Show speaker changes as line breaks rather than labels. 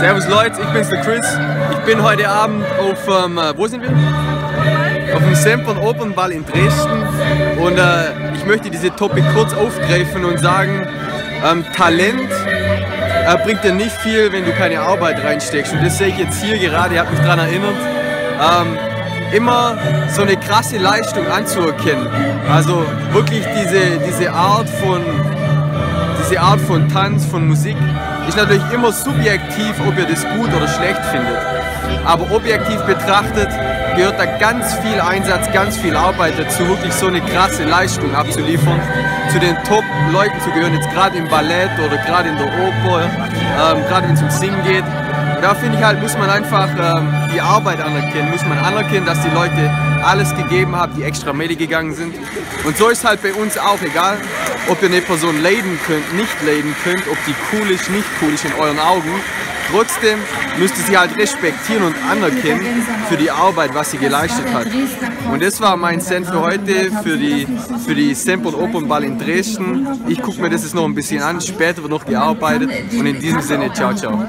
Servus Leute, ich bin's der Chris. Ich bin heute Abend auf, ähm, äh, wo sind wir? Auf dem Sempern Open Ball in Dresden und äh, ich möchte diese Topic kurz aufgreifen und sagen, ähm, Talent äh, bringt dir nicht viel, wenn du keine Arbeit reinsteckst. Und das sehe ich jetzt hier gerade, ihr habt mich daran erinnert. Ähm, immer so eine krasse Leistung anzuerkennen. Also wirklich diese, diese Art von diese Art von Tanz, von Musik ist natürlich immer subjektiv, ob ihr das gut oder schlecht findet. Aber objektiv betrachtet gehört da ganz viel Einsatz, ganz viel Arbeit dazu, wirklich so eine krasse Leistung abzuliefern, zu den Top-Leuten zu gehören, jetzt gerade im Ballett oder gerade in der Oper, ähm, gerade wenn es um Singen geht. Und da finde ich halt, muss man einfach ähm, die Arbeit anerkennen, muss man anerkennen, dass die Leute alles gegeben haben, die extra Medi gegangen sind. Und so ist halt bei uns auch, egal ob ihr eine Person leiden könnt, nicht leiden könnt, ob die cool ist, nicht cool ist in euren Augen. Trotzdem müsst ihr sie halt respektieren und anerkennen für die Arbeit, was sie geleistet hat. Und das war mein Cent für heute, für die, für die Semper Opernball in Dresden. Ich gucke mir das jetzt noch ein bisschen an, später wird noch gearbeitet und in diesem Sinne, ciao, ciao.